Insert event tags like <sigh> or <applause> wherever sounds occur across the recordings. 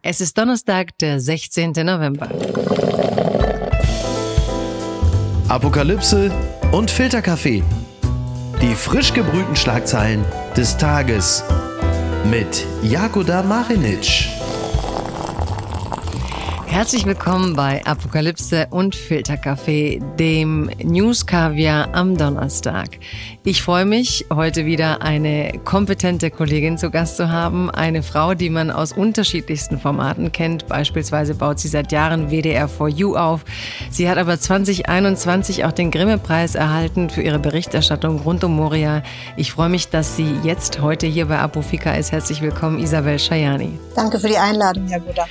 Es ist Donnerstag, der 16. November. Apokalypse und Filterkaffee. Die frisch gebrühten Schlagzeilen des Tages mit Jakoda Marinic. Herzlich willkommen bei Apokalypse und Filterkaffee, dem News Kaviar am Donnerstag. Ich freue mich, heute wieder eine kompetente Kollegin zu Gast zu haben. Eine Frau, die man aus unterschiedlichsten Formaten kennt. Beispielsweise baut sie seit Jahren WDR 4U auf. Sie hat aber 2021 auch den Grimme-Preis erhalten für ihre Berichterstattung rund um Moria. Ich freue mich, dass sie jetzt heute hier bei Apofika ist. Herzlich willkommen, Isabel Schajani. Danke für die Einladung, Herr Buddha.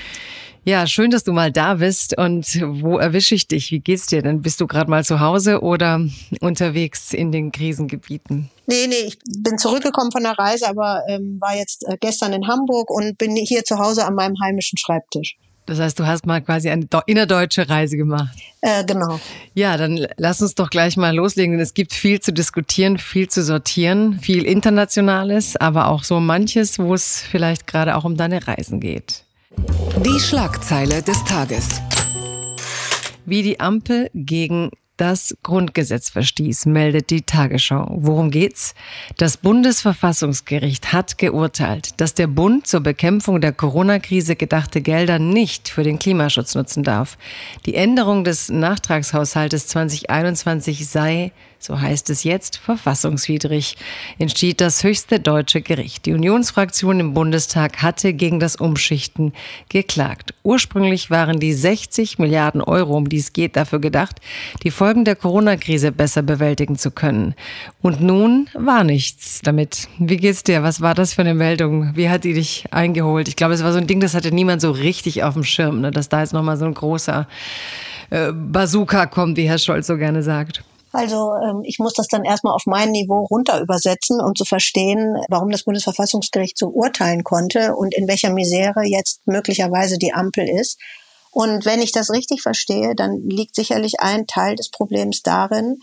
Ja, schön, dass du mal da bist. Und wo erwische ich dich? Wie geht's dir denn? Bist du gerade mal zu Hause oder unterwegs in den Krisengebieten? Nee, nee, ich bin zurückgekommen von der Reise, aber ähm, war jetzt äh, gestern in Hamburg und bin hier zu Hause an meinem heimischen Schreibtisch. Das heißt, du hast mal quasi eine innerdeutsche Reise gemacht. Äh, genau. Ja, dann lass uns doch gleich mal loslegen. Denn es gibt viel zu diskutieren, viel zu sortieren, viel Internationales, aber auch so manches, wo es vielleicht gerade auch um deine Reisen geht. Die Schlagzeile des Tages. Wie die Ampel gegen das Grundgesetz verstieß, meldet die Tagesschau. Worum geht's? Das Bundesverfassungsgericht hat geurteilt, dass der Bund zur Bekämpfung der Corona-Krise gedachte Gelder nicht für den Klimaschutz nutzen darf. Die Änderung des Nachtragshaushaltes 2021 sei so heißt es jetzt, verfassungswidrig, entschied das höchste deutsche Gericht. Die Unionsfraktion im Bundestag hatte gegen das Umschichten geklagt. Ursprünglich waren die 60 Milliarden Euro, um die es geht, dafür gedacht, die Folgen der Corona-Krise besser bewältigen zu können. Und nun war nichts damit. Wie geht's dir? Was war das für eine Meldung? Wie hat die dich eingeholt? Ich glaube, es war so ein Ding, das hatte niemand so richtig auf dem Schirm, ne? dass da jetzt nochmal so ein großer äh, Bazooka kommt, wie Herr Scholz so gerne sagt. Also ähm, ich muss das dann erstmal auf mein Niveau runter übersetzen, um zu verstehen, warum das Bundesverfassungsgericht so urteilen konnte und in welcher Misere jetzt möglicherweise die Ampel ist. Und wenn ich das richtig verstehe, dann liegt sicherlich ein Teil des Problems darin,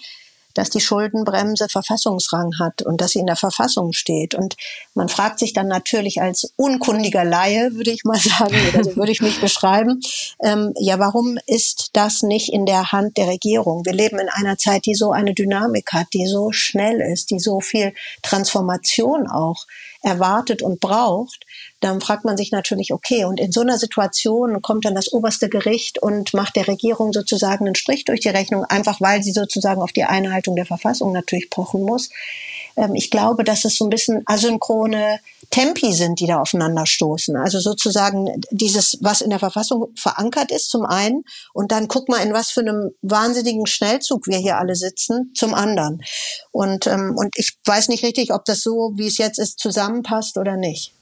dass die Schuldenbremse Verfassungsrang hat und dass sie in der Verfassung steht. Und man fragt sich dann natürlich als unkundiger Laie, würde ich mal <laughs> sagen, oder so würde ich mich beschreiben, ähm, ja, warum ist das nicht in der Hand der Regierung? Wir leben in einer Zeit, die so eine Dynamik hat, die so schnell ist, die so viel Transformation auch erwartet und braucht dann fragt man sich natürlich, okay, und in so einer Situation kommt dann das oberste Gericht und macht der Regierung sozusagen einen Strich durch die Rechnung, einfach weil sie sozusagen auf die Einhaltung der Verfassung natürlich pochen muss. Ähm, ich glaube, dass es so ein bisschen asynchrone Tempi sind, die da aufeinander stoßen. Also sozusagen dieses, was in der Verfassung verankert ist, zum einen, und dann guck mal, in was für einem wahnsinnigen Schnellzug wir hier alle sitzen, zum anderen. Und, ähm, und ich weiß nicht richtig, ob das so, wie es jetzt ist, zusammenpasst oder nicht.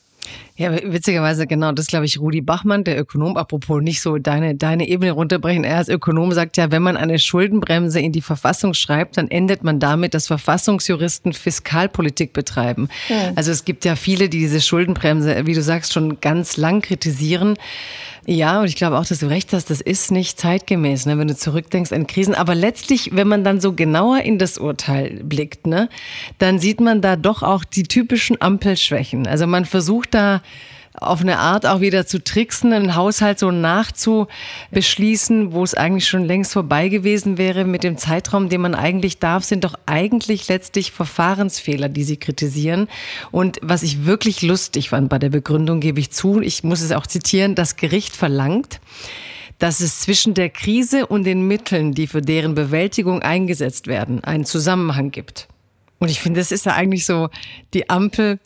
Ja, witzigerweise genau, das glaube ich Rudi Bachmann, der Ökonom, apropos nicht so deine, deine Ebene runterbrechen. Er als Ökonom sagt ja, wenn man eine Schuldenbremse in die Verfassung schreibt, dann endet man damit, dass Verfassungsjuristen Fiskalpolitik betreiben. Ja. Also es gibt ja viele, die diese Schuldenbremse, wie du sagst, schon ganz lang kritisieren. Ja, und ich glaube auch, dass du recht hast, das ist nicht zeitgemäß, ne, wenn du zurückdenkst an Krisen. Aber letztlich, wenn man dann so genauer in das Urteil blickt, ne, dann sieht man da doch auch die typischen Ampelschwächen. Also man versucht da auf eine Art auch wieder zu tricksen, einen Haushalt so nachzubeschließen, wo es eigentlich schon längst vorbei gewesen wäre mit dem Zeitraum, den man eigentlich darf, sind doch eigentlich letztlich Verfahrensfehler, die sie kritisieren. Und was ich wirklich lustig fand bei der Begründung, gebe ich zu, ich muss es auch zitieren, das Gericht verlangt, dass es zwischen der Krise und den Mitteln, die für deren Bewältigung eingesetzt werden, einen Zusammenhang gibt. Und ich finde, das ist ja eigentlich so die Ampel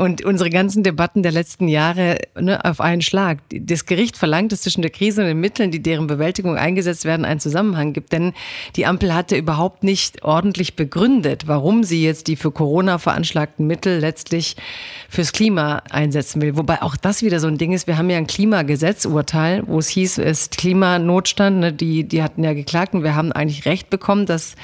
und unsere ganzen Debatten der letzten Jahre ne, auf einen Schlag. Das Gericht verlangt, dass zwischen der Krise und den Mitteln, die deren Bewältigung eingesetzt werden, einen Zusammenhang gibt. Denn die Ampel hatte überhaupt nicht ordentlich begründet, warum sie jetzt die für Corona veranschlagten Mittel letztlich fürs Klima einsetzen will. Wobei auch das wieder so ein Ding ist. Wir haben ja ein Klimagesetzurteil, wo es hieß, es ist Klimanotstand. Ne, die, die hatten ja geklagt und wir haben eigentlich Recht bekommen, dass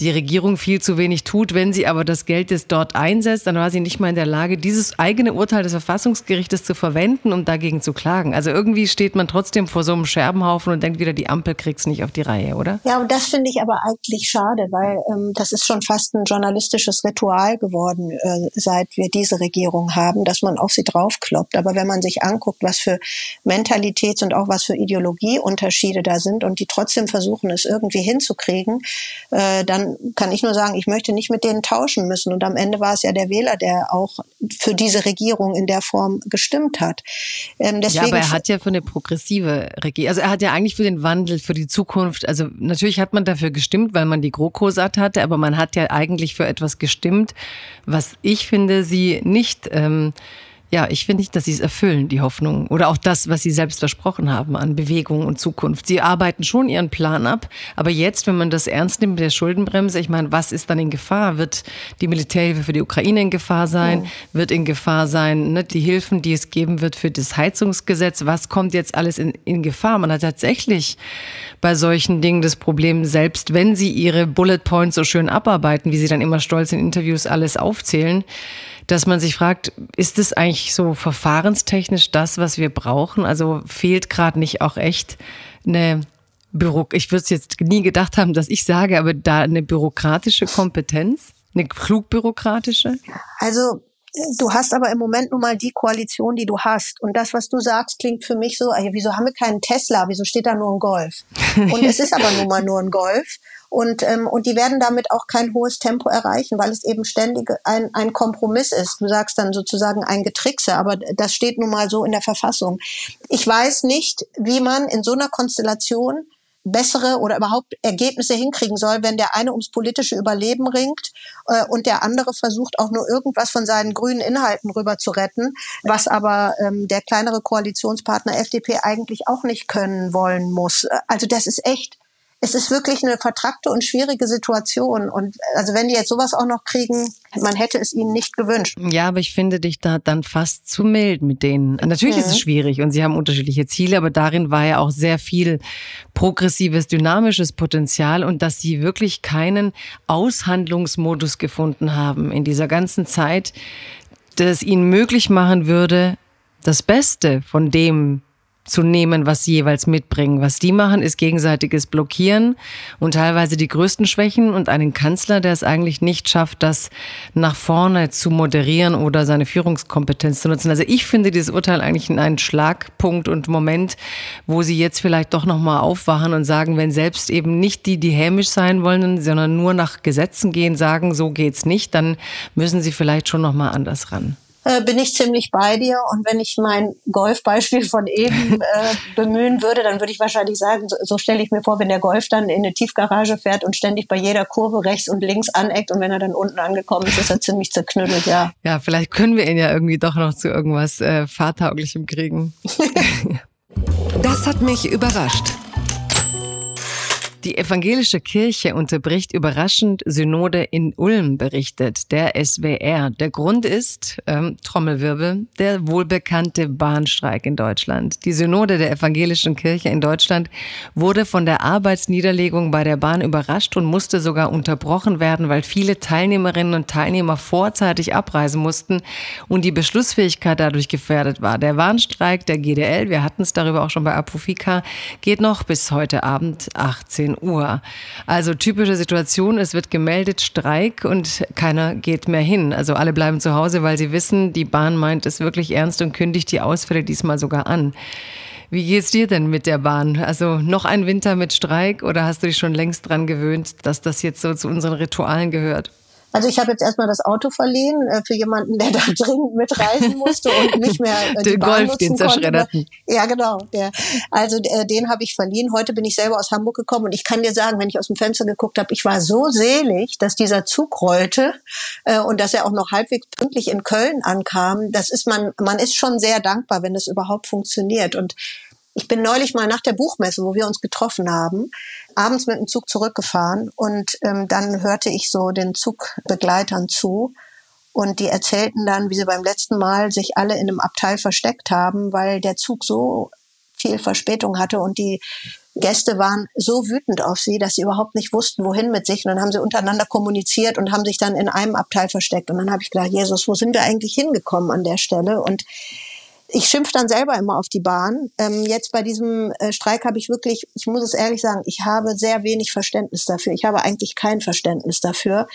die Regierung viel zu wenig tut. Wenn sie aber das Geld jetzt dort einsetzt, dann war sie nicht mal in der Lage, dieses eigene Urteil des Verfassungsgerichtes zu verwenden, um dagegen zu klagen. Also irgendwie steht man trotzdem vor so einem Scherbenhaufen und denkt wieder, die Ampel kriegt's nicht auf die Reihe, oder? Ja, und das finde ich aber eigentlich schade, weil ähm, das ist schon fast ein journalistisches Ritual geworden, äh, seit wir diese Regierung haben, dass man auf sie draufkloppt. Aber wenn man sich anguckt, was für Mentalitäts- und auch was für Ideologieunterschiede da sind und die trotzdem versuchen, es irgendwie hinzukriegen, äh, dann kann ich nur sagen, ich möchte nicht mit denen tauschen müssen. Und am Ende war es ja der Wähler, der auch für diese Regierung in der Form gestimmt hat. Ähm, ja, aber er hat ja für eine progressive Regierung, also er hat ja eigentlich für den Wandel, für die Zukunft, also natürlich hat man dafür gestimmt, weil man die GroKo satt hatte, aber man hat ja eigentlich für etwas gestimmt, was ich finde, sie nicht ähm, ja, ich finde nicht, dass sie es erfüllen, die Hoffnung. Oder auch das, was sie selbst versprochen haben an Bewegung und Zukunft. Sie arbeiten schon ihren Plan ab. Aber jetzt, wenn man das ernst nimmt mit der Schuldenbremse, ich meine, was ist dann in Gefahr? Wird die Militärhilfe für die Ukraine in Gefahr sein? Ja. Wird in Gefahr sein, ne, die Hilfen, die es geben wird für das Heizungsgesetz? Was kommt jetzt alles in, in Gefahr? Man hat tatsächlich bei solchen Dingen das Problem, selbst wenn sie ihre Bullet Points so schön abarbeiten, wie sie dann immer stolz in Interviews alles aufzählen, dass man sich fragt, ist es eigentlich so verfahrenstechnisch das, was wir brauchen? Also fehlt gerade nicht auch echt eine Büro, ich würde es jetzt nie gedacht haben, dass ich sage, aber da eine bürokratische Kompetenz, eine klugbürokratische? Also Du hast aber im Moment nun mal die Koalition, die du hast. Und das, was du sagst, klingt für mich so, ey, wieso haben wir keinen Tesla? Wieso steht da nur ein Golf? Und es ist aber nun mal nur ein Golf. Und, ähm, und die werden damit auch kein hohes Tempo erreichen, weil es eben ständig ein, ein Kompromiss ist. Du sagst dann sozusagen ein Getrickse, aber das steht nun mal so in der Verfassung. Ich weiß nicht, wie man in so einer Konstellation bessere oder überhaupt Ergebnisse hinkriegen soll, wenn der eine ums politische Überleben ringt äh, und der andere versucht auch nur irgendwas von seinen grünen Inhalten rüber zu retten, was aber ähm, der kleinere Koalitionspartner FDP eigentlich auch nicht können wollen muss. Also das ist echt es ist wirklich eine vertrackte und schwierige Situation. Und also wenn die jetzt sowas auch noch kriegen, man hätte es ihnen nicht gewünscht. Ja, aber ich finde dich da dann fast zu mild mit denen. Natürlich mhm. ist es mhm. schwierig und sie haben unterschiedliche Ziele, aber darin war ja auch sehr viel progressives, dynamisches Potenzial und dass sie wirklich keinen Aushandlungsmodus gefunden haben in dieser ganzen Zeit, das ihnen möglich machen würde, das Beste von dem zu nehmen, was sie jeweils mitbringen. Was die machen, ist gegenseitiges Blockieren und teilweise die größten Schwächen und einen Kanzler, der es eigentlich nicht schafft, das nach vorne zu moderieren oder seine Führungskompetenz zu nutzen. Also ich finde dieses Urteil eigentlich in einen Schlagpunkt und Moment, wo sie jetzt vielleicht doch nochmal aufwachen und sagen, wenn selbst eben nicht die, die hämisch sein wollen, sondern nur nach Gesetzen gehen, sagen, so geht's nicht, dann müssen sie vielleicht schon nochmal anders ran äh, bin ich ziemlich bei dir. Und wenn ich mein Golfbeispiel von eben <laughs> äh, bemühen würde, dann würde ich wahrscheinlich sagen, so, so stelle ich mir vor, wenn der Golf dann in eine Tiefgarage fährt und ständig bei jeder Kurve rechts und links aneckt und wenn er dann unten angekommen ist, ist er ziemlich zerknüttelt, ja. Ja, vielleicht können wir ihn ja irgendwie doch noch zu irgendwas äh, Fahrtauglichem kriegen. <laughs> <laughs> das hat mich überrascht. Die evangelische Kirche unterbricht überraschend Synode in Ulm, berichtet der SWR. Der Grund ist, ähm, Trommelwirbel, der wohlbekannte Bahnstreik in Deutschland. Die Synode der evangelischen Kirche in Deutschland wurde von der Arbeitsniederlegung bei der Bahn überrascht und musste sogar unterbrochen werden, weil viele Teilnehmerinnen und Teilnehmer vorzeitig abreisen mussten und die Beschlussfähigkeit dadurch gefährdet war. Der Bahnstreik der GDL, wir hatten es darüber auch schon bei Apofika, geht noch bis heute Abend 18 Uhr. Also typische Situation, es wird gemeldet Streik und keiner geht mehr hin. Also alle bleiben zu Hause, weil sie wissen, die Bahn meint es wirklich ernst und kündigt die Ausfälle diesmal sogar an. Wie geht's dir denn mit der Bahn? Also noch ein Winter mit Streik oder hast du dich schon längst dran gewöhnt, dass das jetzt so zu unseren Ritualen gehört? Also ich habe jetzt erstmal das Auto verliehen äh, für jemanden, der <laughs> da dringend mitreisen musste und nicht mehr äh, den Bahn Golf, den zerschredderten. Ja, genau. Der, also äh, den habe ich verliehen. Heute bin ich selber aus Hamburg gekommen und ich kann dir sagen, wenn ich aus dem Fenster geguckt habe, ich war so selig, dass dieser Zug rollte äh, und dass er auch noch halbwegs pünktlich in Köln ankam. Das ist man, man ist schon sehr dankbar, wenn das überhaupt funktioniert. Und ich bin neulich mal nach der Buchmesse, wo wir uns getroffen haben, abends mit dem Zug zurückgefahren und ähm, dann hörte ich so den Zugbegleitern zu und die erzählten dann, wie sie beim letzten Mal sich alle in einem Abteil versteckt haben, weil der Zug so viel Verspätung hatte und die Gäste waren so wütend auf sie, dass sie überhaupt nicht wussten, wohin mit sich. Und dann haben sie untereinander kommuniziert und haben sich dann in einem Abteil versteckt. Und dann habe ich gedacht, Jesus, wo sind wir eigentlich hingekommen an der Stelle? Und ich schimpf dann selber immer auf die Bahn. Ähm, jetzt bei diesem äh, Streik habe ich wirklich, ich muss es ehrlich sagen, ich habe sehr wenig Verständnis dafür. Ich habe eigentlich kein Verständnis dafür.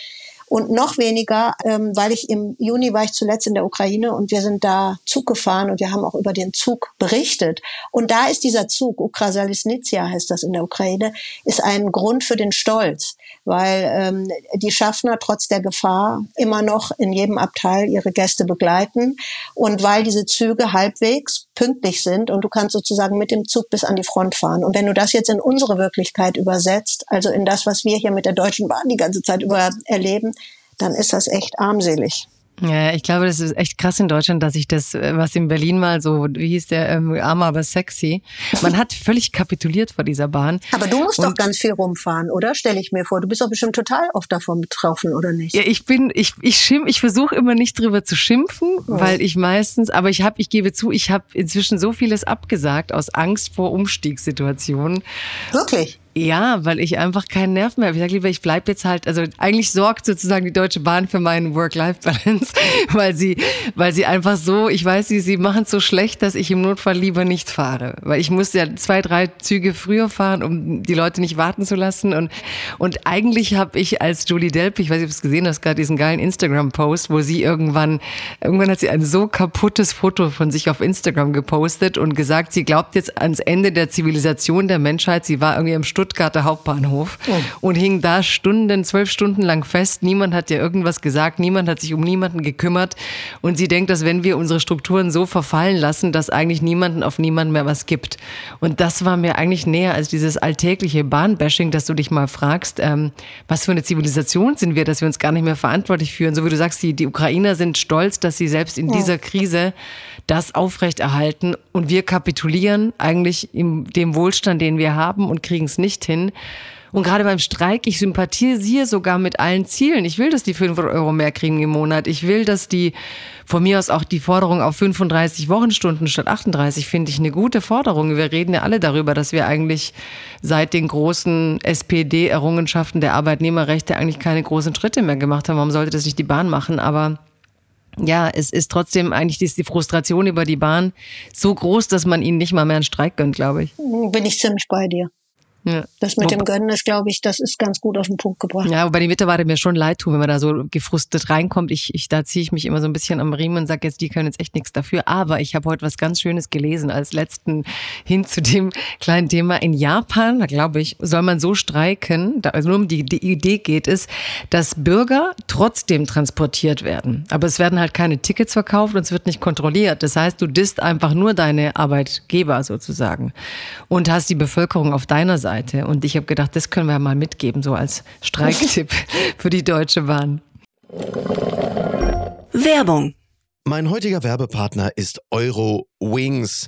Und noch weniger, ähm, weil ich im Juni war ich zuletzt in der Ukraine und wir sind da Zug gefahren und wir haben auch über den Zug berichtet. Und da ist dieser Zug, Ukrasalisnitsia heißt das in der Ukraine, ist ein Grund für den Stolz, weil ähm, die Schaffner trotz der Gefahr immer noch in jedem Abteil ihre Gäste begleiten und weil diese Züge halbwegs pünktlich sind und du kannst sozusagen mit dem Zug bis an die Front fahren. Und wenn du das jetzt in unsere Wirklichkeit übersetzt, also in das, was wir hier mit der Deutschen Bahn die ganze Zeit über erleben, dann ist das echt armselig. Ja, ich glaube, das ist echt krass in Deutschland, dass ich das, äh, was in Berlin mal so, wie hieß der, ähm, arm aber sexy. Man hat völlig kapituliert vor dieser Bahn. Aber du musst Und doch ganz viel rumfahren, oder? Stelle ich mir vor. Du bist doch bestimmt total oft davon betroffen, oder nicht? Ja, ich bin, ich, ich schimpf, ich versuche immer nicht drüber zu schimpfen, oh. weil ich meistens, aber ich habe, ich gebe zu, ich habe inzwischen so vieles abgesagt aus Angst vor Umstiegssituationen. Wirklich? Ja, weil ich einfach keinen Nerv mehr habe. Ich sage lieber, ich bleibe jetzt halt, also eigentlich sorgt sozusagen die Deutsche Bahn für meinen Work-Life-Balance, <laughs> weil sie, weil sie einfach so, ich weiß, sie, sie machen es so schlecht, dass ich im Notfall lieber nicht fahre. Weil ich muss ja zwei, drei Züge früher fahren, um die Leute nicht warten zu lassen. Und, und eigentlich habe ich als Julie Delp, ich weiß nicht, ob du es gesehen hast, gerade diesen geilen Instagram-Post, wo sie irgendwann, irgendwann hat sie ein so kaputtes Foto von sich auf Instagram gepostet und gesagt, sie glaubt jetzt ans Ende der Zivilisation der Menschheit. Sie war irgendwie im Stutt Stuttgarter Hauptbahnhof oh. und hing da Stunden, zwölf Stunden lang fest. Niemand hat ihr irgendwas gesagt, niemand hat sich um niemanden gekümmert. Und sie denkt, dass wenn wir unsere Strukturen so verfallen lassen, dass eigentlich niemanden auf niemanden mehr was gibt. Und das war mir eigentlich näher als dieses alltägliche Bahnbashing, dass du dich mal fragst, ähm, was für eine Zivilisation sind wir, dass wir uns gar nicht mehr verantwortlich fühlen. So wie du sagst, die, die Ukrainer sind stolz, dass sie selbst in ja. dieser Krise das aufrechterhalten und wir kapitulieren eigentlich in dem Wohlstand, den wir haben und kriegen es nicht hin. Und gerade beim Streik, ich sympathisiere sogar mit allen Zielen. Ich will, dass die 500 Euro mehr kriegen im Monat. Ich will, dass die, von mir aus auch die Forderung auf 35 Wochenstunden statt 38, finde ich eine gute Forderung. Wir reden ja alle darüber, dass wir eigentlich seit den großen SPD-Errungenschaften der Arbeitnehmerrechte eigentlich keine großen Schritte mehr gemacht haben. Warum sollte das nicht die Bahn machen? Aber ja, es ist trotzdem eigentlich ist die Frustration über die Bahn so groß, dass man ihnen nicht mal mehr einen Streik gönnt, glaube ich. Bin ich ziemlich bei dir. Ja. Das mit dem Gönnen ist, glaube ich, das ist ganz gut auf den Punkt gebracht. Ja, wobei die Mitarbeiter mir schon leid tun, wenn man da so gefrustet reinkommt. Ich, ich da ziehe ich mich immer so ein bisschen am Riemen und sage jetzt, die können jetzt echt nichts dafür. Aber ich habe heute was ganz Schönes gelesen als letzten hin zu dem kleinen Thema. In Japan, da glaube ich, soll man so streiken, da, also nur um die, die Idee geht es, dass Bürger trotzdem transportiert werden. Aber es werden halt keine Tickets verkauft und es wird nicht kontrolliert. Das heißt, du disst einfach nur deine Arbeitgeber sozusagen und hast die Bevölkerung auf deiner Seite. Seite. Und ich habe gedacht, das können wir mal mitgeben, so als Streiktipp <laughs> für die Deutsche Bahn. Werbung. Mein heutiger Werbepartner ist Euro Wings.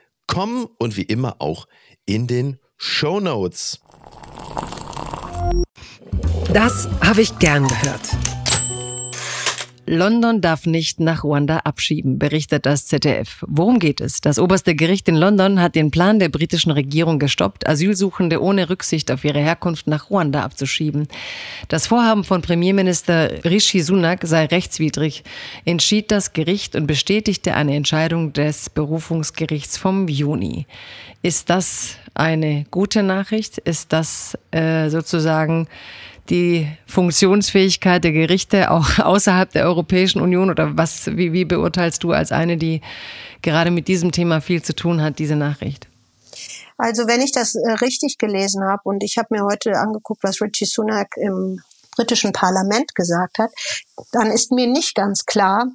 kommen und wie immer auch in den Show Notes. Das habe ich gern gehört. London darf nicht nach Ruanda abschieben, berichtet das ZDF. Worum geht es? Das oberste Gericht in London hat den Plan der britischen Regierung gestoppt, Asylsuchende ohne Rücksicht auf ihre Herkunft nach Ruanda abzuschieben. Das Vorhaben von Premierminister Rishi Sunak sei rechtswidrig, entschied das Gericht und bestätigte eine Entscheidung des Berufungsgerichts vom Juni. Ist das eine gute Nachricht? Ist das äh, sozusagen die Funktionsfähigkeit der Gerichte auch <laughs> außerhalb der Europäischen Union oder was, wie, wie beurteilst du als eine, die gerade mit diesem Thema viel zu tun hat, diese Nachricht? Also wenn ich das äh, richtig gelesen habe und ich habe mir heute angeguckt, was Richie Sunak im britischen Parlament gesagt hat, dann ist mir nicht ganz klar,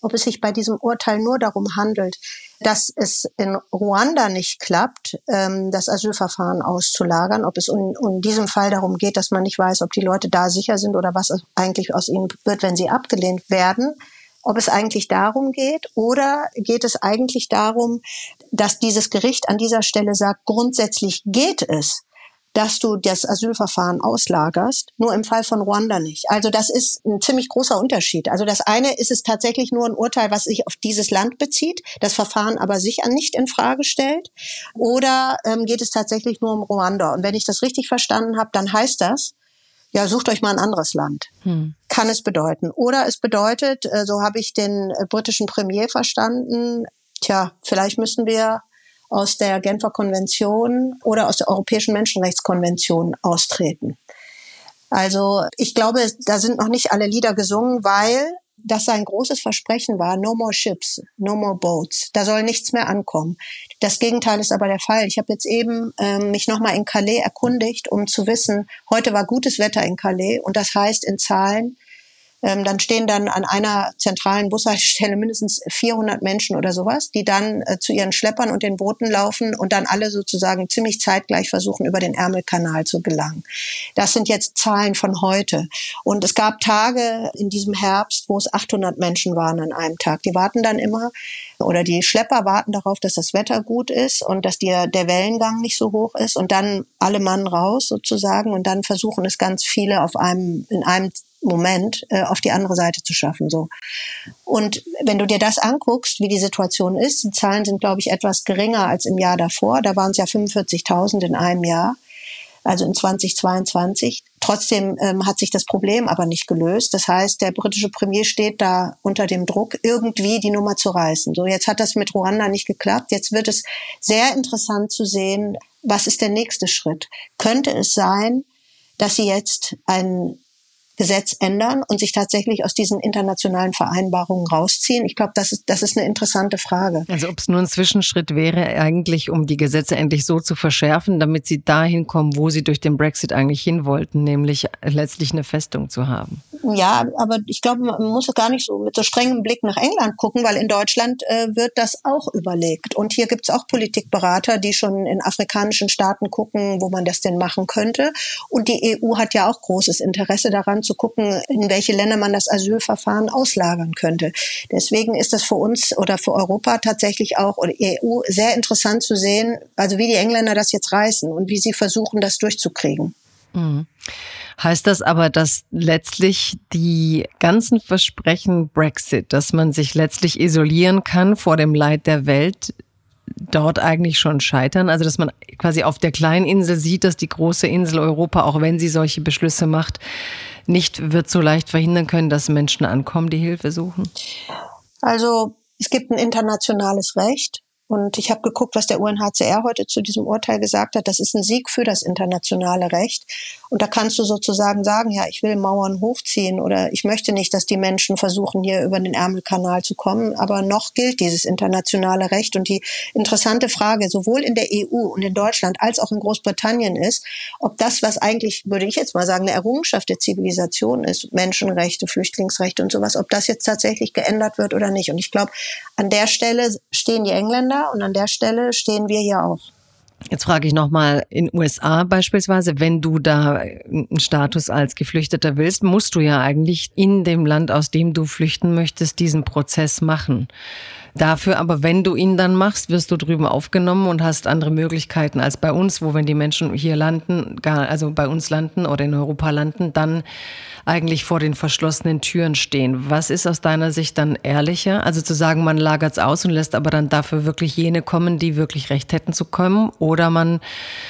ob es sich bei diesem Urteil nur darum handelt, dass es in Ruanda nicht klappt, ähm, das Asylverfahren auszulagern, ob es in, in diesem Fall darum geht, dass man nicht weiß, ob die Leute da sicher sind oder was eigentlich aus ihnen wird, wenn sie abgelehnt werden, ob es eigentlich darum geht oder geht es eigentlich darum, dass dieses Gericht an dieser Stelle sagt, grundsätzlich geht es, dass du das Asylverfahren auslagerst, nur im Fall von Ruanda nicht. Also das ist ein ziemlich großer Unterschied. Also das eine ist es tatsächlich nur ein Urteil, was sich auf dieses Land bezieht, das Verfahren aber sicher nicht in Frage stellt. Oder ähm, geht es tatsächlich nur um Ruanda? Und wenn ich das richtig verstanden habe, dann heißt das, ja, sucht euch mal ein anderes Land. Hm. Kann es bedeuten. Oder es bedeutet, äh, so habe ich den äh, britischen Premier verstanden, tja, vielleicht müssen wir aus der Genfer Konvention oder aus der Europäischen Menschenrechtskonvention austreten. Also ich glaube, da sind noch nicht alle Lieder gesungen, weil das sein großes Versprechen war, no more ships, no more boats. Da soll nichts mehr ankommen. Das Gegenteil ist aber der Fall. Ich habe jetzt eben ähm, mich nochmal in Calais erkundigt, um zu wissen, heute war gutes Wetter in Calais und das heißt in Zahlen, ähm, dann stehen dann an einer zentralen Bushaltestelle mindestens 400 Menschen oder sowas, die dann äh, zu ihren Schleppern und den Booten laufen und dann alle sozusagen ziemlich zeitgleich versuchen, über den Ärmelkanal zu gelangen. Das sind jetzt Zahlen von heute. Und es gab Tage in diesem Herbst, wo es 800 Menschen waren an einem Tag. Die warten dann immer oder die Schlepper warten darauf, dass das Wetter gut ist und dass die, der Wellengang nicht so hoch ist und dann alle Mann raus sozusagen und dann versuchen es ganz viele auf einem, in einem Moment äh, auf die andere Seite zu schaffen. So. Und wenn du dir das anguckst, wie die Situation ist, die Zahlen sind, glaube ich, etwas geringer als im Jahr davor. Da waren es ja 45.000 in einem Jahr, also in 2022. Trotzdem ähm, hat sich das Problem aber nicht gelöst. Das heißt, der britische Premier steht da unter dem Druck, irgendwie die Nummer zu reißen. So, jetzt hat das mit Ruanda nicht geklappt. Jetzt wird es sehr interessant zu sehen, was ist der nächste Schritt? Könnte es sein, dass sie jetzt ein Gesetz ändern und sich tatsächlich aus diesen internationalen Vereinbarungen rausziehen? Ich glaube, das ist, das ist eine interessante Frage. Also ob es nur ein Zwischenschritt wäre, eigentlich, um die Gesetze endlich so zu verschärfen, damit sie dahin kommen, wo sie durch den Brexit eigentlich hin wollten, nämlich letztlich eine Festung zu haben. Ja, aber ich glaube, man muss gar nicht so mit so strengem Blick nach England gucken, weil in Deutschland äh, wird das auch überlegt. Und hier gibt es auch Politikberater, die schon in afrikanischen Staaten gucken, wo man das denn machen könnte. Und die EU hat ja auch großes Interesse daran, zu gucken, in welche Länder man das Asylverfahren auslagern könnte. Deswegen ist das für uns oder für Europa tatsächlich auch oder EU sehr interessant zu sehen, also wie die Engländer das jetzt reißen und wie sie versuchen, das durchzukriegen. Mhm. Heißt das aber, dass letztlich die ganzen Versprechen Brexit, dass man sich letztlich isolieren kann vor dem Leid der Welt, dort eigentlich schon scheitern? Also, dass man quasi auf der kleinen Insel sieht, dass die große Insel Europa, auch wenn sie solche Beschlüsse macht, nicht wird so leicht verhindern können, dass Menschen ankommen, die Hilfe suchen? Also es gibt ein internationales Recht Und ich habe geguckt, was der UNHCR heute zu diesem Urteil gesagt hat. Das ist ein Sieg für das internationale Recht. Und da kannst du sozusagen sagen, ja, ich will Mauern hochziehen oder ich möchte nicht, dass die Menschen versuchen, hier über den Ärmelkanal zu kommen. Aber noch gilt dieses internationale Recht. Und die interessante Frage, sowohl in der EU und in Deutschland als auch in Großbritannien ist, ob das, was eigentlich, würde ich jetzt mal sagen, eine Errungenschaft der Zivilisation ist, Menschenrechte, Flüchtlingsrechte und sowas, ob das jetzt tatsächlich geändert wird oder nicht. Und ich glaube, an der Stelle stehen die Engländer und an der Stelle stehen wir hier auch. Jetzt frage ich nochmal, in USA beispielsweise, wenn du da einen Status als Geflüchteter willst, musst du ja eigentlich in dem Land, aus dem du flüchten möchtest, diesen Prozess machen. Dafür aber, wenn du ihn dann machst, wirst du drüben aufgenommen und hast andere Möglichkeiten als bei uns, wo wenn die Menschen hier landen, gar, also bei uns landen oder in Europa landen, dann eigentlich vor den verschlossenen Türen stehen. Was ist aus deiner Sicht dann ehrlicher? Also zu sagen, man lagert es aus und lässt aber dann dafür wirklich jene kommen, die wirklich Recht hätten zu kommen? Oder man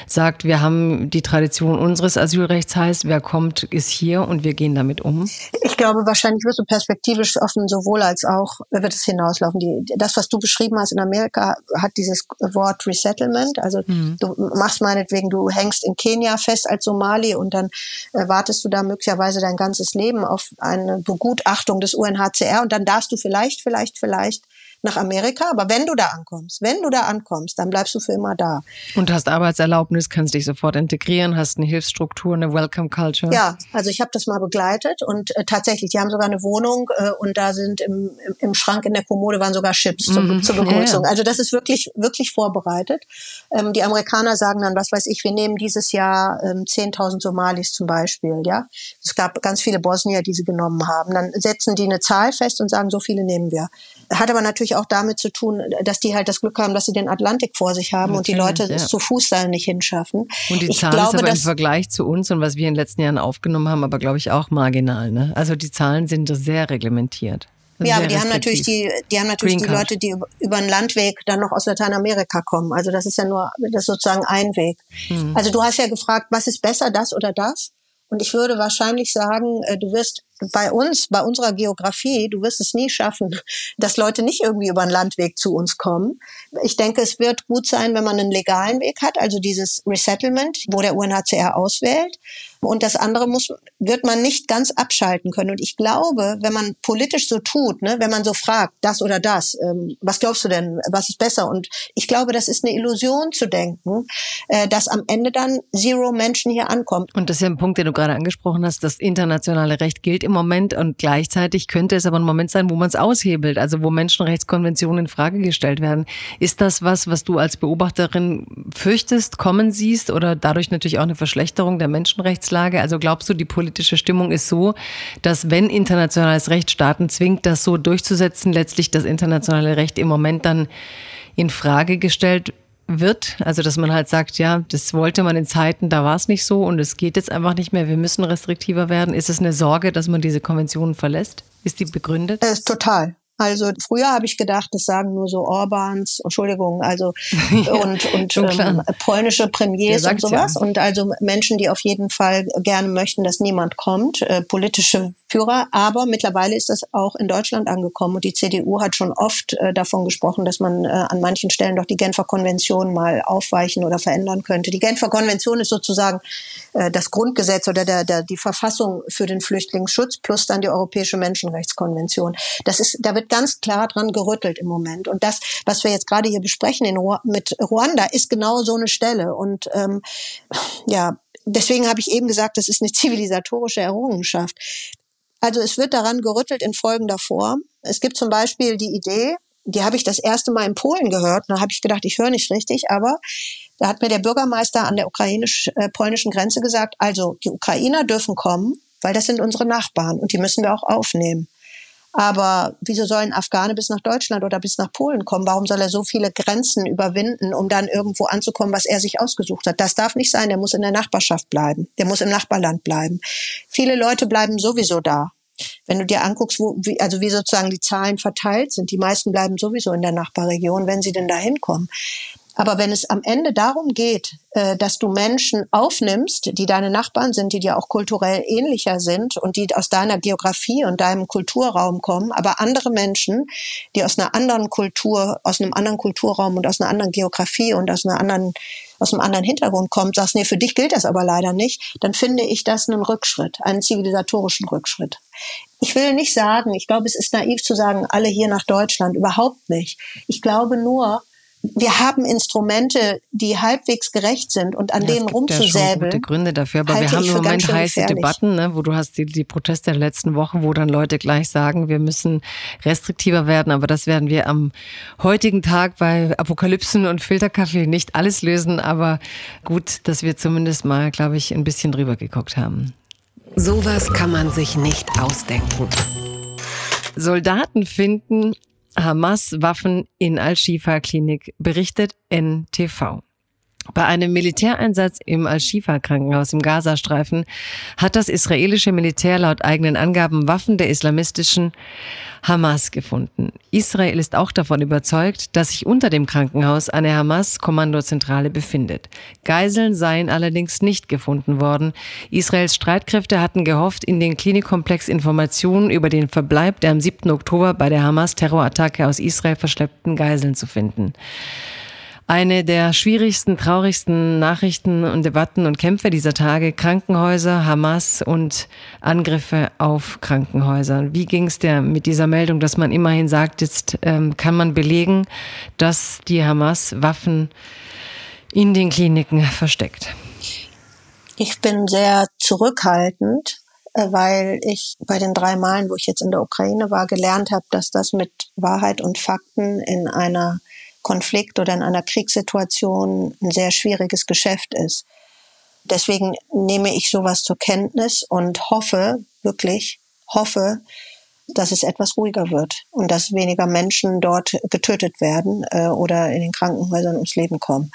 sagt, wir haben die Tradition unseres Asylrechts heißt, wer kommt, ist hier und wir gehen damit um? Ich glaube, wahrscheinlich wirst du perspektivisch offen sowohl als auch wird es hinauslaufen. Die, das, was du beschrieben hast in Amerika, hat dieses Wort Resettlement. Also mhm. du machst meinetwegen, du hängst in Kenia fest als Somali und dann äh, wartest du da möglicherweise dein ganzes Leben auf eine Begutachtung des UNHCR und dann darfst du vielleicht, vielleicht, vielleicht nach Amerika. Aber wenn du da ankommst, wenn du da ankommst, dann bleibst du für immer da. Und hast Arbeitserlaubnis, kannst dich sofort integrieren, hast eine Hilfsstruktur, eine Welcome Culture. Ja, also ich habe das mal begleitet und äh, tatsächlich, die haben sogar eine Wohnung äh, und da sind im, im, im, Schrank in der Kommode waren sogar Chips zur, mm, zur Begrüßung. Ja, ja. Also das ist wirklich, wirklich vorbereitet. Ähm, die Amerikaner sagen dann, was weiß ich, wir nehmen dieses Jahr ähm, 10.000 Somalis zum Beispiel. Ja, Es gab ganz viele Bosnier, die sie genommen haben. Dann setzen die eine Zahl fest und sagen, so viele nehmen wir. Hat aber natürlich auch damit zu tun, dass die halt das Glück haben, dass sie den Atlantik vor sich haben natürlich, und die Leute ja. es zu Fuß da nicht hinschaffen. Und die ich Zahl glaube, ist aber im Vergleich zu uns und was wir in den letzten Jahren aufgenommen haben, aber glaube ich auch marginal. Ne? Also die Zahlen sind sehr reglementiert. Ja, aber die haben natürlich die, die haben natürlich die Leute, die über einen Landweg dann noch aus Lateinamerika kommen. Also das ist ja nur, das ist sozusagen ein Weg. Hm. Also du hast ja gefragt, was ist besser, das oder das? Und ich würde wahrscheinlich sagen, äh, du wirst bei uns, bei unserer Geografie, du wirst es nie schaffen, dass Leute nicht irgendwie über einen Landweg zu uns kommen. Ich denke, es wird gut sein, wenn man einen legalen Weg hat, also dieses Resettlement, wo der UNHCR auswählt. Und das andere muss, wird man nicht ganz abschalten können. Und ich glaube, wenn man politisch so tut, ne, wenn man so fragt, das oder das, ähm, was glaubst du denn, was ist besser? Und ich glaube, das ist eine Illusion zu denken, äh, dass am Ende dann Zero Menschen hier ankommen. Und das ist ja ein Punkt, den du gerade angesprochen hast. Das internationale Recht gilt im Moment und gleichzeitig könnte es aber ein Moment sein, wo man es aushebelt, also wo Menschenrechtskonventionen in Frage gestellt werden. Ist das was, was du als Beobachterin fürchtest, kommen siehst oder dadurch natürlich auch eine Verschlechterung der Menschenrechtslage? Rechtslage? Also glaubst du, die politische Stimmung ist so, dass wenn internationales Recht Staaten zwingt, das so durchzusetzen, letztlich das internationale Recht im Moment dann in Frage gestellt wird. Also dass man halt sagt, ja, das wollte man in Zeiten, da war es nicht so und es geht jetzt einfach nicht mehr, wir müssen restriktiver werden. Ist es eine Sorge, dass man diese Konventionen verlässt? Ist die begründet? Äh, total. Also früher habe ich gedacht, das sagen nur so Orbans, Entschuldigung, also <laughs> ja, und, und ähm, polnische Premiers und sowas. Ja. Und also Menschen, die auf jeden Fall gerne möchten, dass niemand kommt, äh, politische Führer. Aber mittlerweile ist das auch in Deutschland angekommen. Und die CDU hat schon oft äh, davon gesprochen, dass man äh, an manchen Stellen doch die Genfer Konvention mal aufweichen oder verändern könnte. Die Genfer Konvention ist sozusagen äh, das Grundgesetz oder der, der, die Verfassung für den Flüchtlingsschutz plus dann die Europäische Menschenrechtskonvention. Das ist, da wird ganz klar dran gerüttelt im Moment. Und das, was wir jetzt gerade hier besprechen in, mit Ruanda, ist genau so eine Stelle. Und ähm, ja, deswegen habe ich eben gesagt, das ist eine <laughs> zivilisatorische Errungenschaft. Also es wird daran gerüttelt in folgender Form. Es gibt zum Beispiel die Idee, die habe ich das erste Mal in Polen gehört. Da habe ich gedacht, ich höre nicht richtig, aber da hat mir der Bürgermeister an der ukrainisch-polnischen Grenze gesagt, also die Ukrainer dürfen kommen, weil das sind unsere Nachbarn und die müssen wir auch aufnehmen. Aber wieso sollen Afghane bis nach Deutschland oder bis nach Polen kommen? Warum soll er so viele Grenzen überwinden, um dann irgendwo anzukommen, was er sich ausgesucht hat? Das darf nicht sein. Der muss in der Nachbarschaft bleiben. Der muss im Nachbarland bleiben. Viele Leute bleiben sowieso da. Wenn du dir anguckst, wo, wie, also wie sozusagen die Zahlen verteilt sind, die meisten bleiben sowieso in der Nachbarregion, wenn sie denn da hinkommen. Aber wenn es am Ende darum geht, äh, dass du Menschen aufnimmst, die deine Nachbarn sind, die dir auch kulturell ähnlicher sind und die aus deiner Geografie und deinem Kulturraum kommen, aber andere Menschen, die aus einer anderen Kultur, aus einem anderen Kulturraum und aus einer anderen Geografie und aus einer anderen aus einem anderen Hintergrund kommt, sagst, nee, für dich gilt das aber leider nicht, dann finde ich das einen Rückschritt, einen zivilisatorischen Rückschritt. Ich will nicht sagen, ich glaube, es ist naiv zu sagen, alle hier nach Deutschland, überhaupt nicht. Ich glaube nur, wir haben Instrumente, die halbwegs gerecht sind und an ja, denen rumzusäbeln. Ja gute Gründe dafür, aber wir haben im Moment heiße gefährlich. Debatten, ne, wo du hast die, die Proteste der letzten Wochen, wo dann Leute gleich sagen, wir müssen restriktiver werden, aber das werden wir am heutigen Tag bei Apokalypsen und Filterkaffee nicht alles lösen, aber gut, dass wir zumindest mal, glaube ich, ein bisschen drüber geguckt haben. Sowas kann man sich nicht ausdenken. Soldaten finden Hamas-Waffen in Al-Shifa-Klinik, berichtet NTV. Bei einem Militäreinsatz im Al-Shifa-Krankenhaus im Gazastreifen hat das israelische Militär laut eigenen Angaben Waffen der islamistischen Hamas gefunden. Israel ist auch davon überzeugt, dass sich unter dem Krankenhaus eine Hamas-Kommandozentrale befindet. Geiseln seien allerdings nicht gefunden worden. Israels Streitkräfte hatten gehofft, in den Klinikkomplex Informationen über den Verbleib der am 7. Oktober bei der Hamas-Terrorattacke aus Israel verschleppten Geiseln zu finden eine der schwierigsten, traurigsten Nachrichten und Debatten und Kämpfe dieser Tage. Krankenhäuser, Hamas und Angriffe auf Krankenhäuser. Wie ging es dir mit dieser Meldung, dass man immerhin sagt, jetzt ähm, kann man belegen, dass die Hamas Waffen in den Kliniken versteckt? Ich bin sehr zurückhaltend, äh, weil ich bei den drei Malen, wo ich jetzt in der Ukraine war, gelernt habe, dass das mit Wahrheit und Fakten in einer Konflikt oder in einer Kriegssituation ein sehr schwieriges Geschäft ist. Deswegen nehme ich sowas zur Kenntnis und hoffe, wirklich hoffe, dass es etwas ruhiger wird und dass weniger Menschen dort getötet werden äh, oder in den Krankenhäusern ums Leben kommen.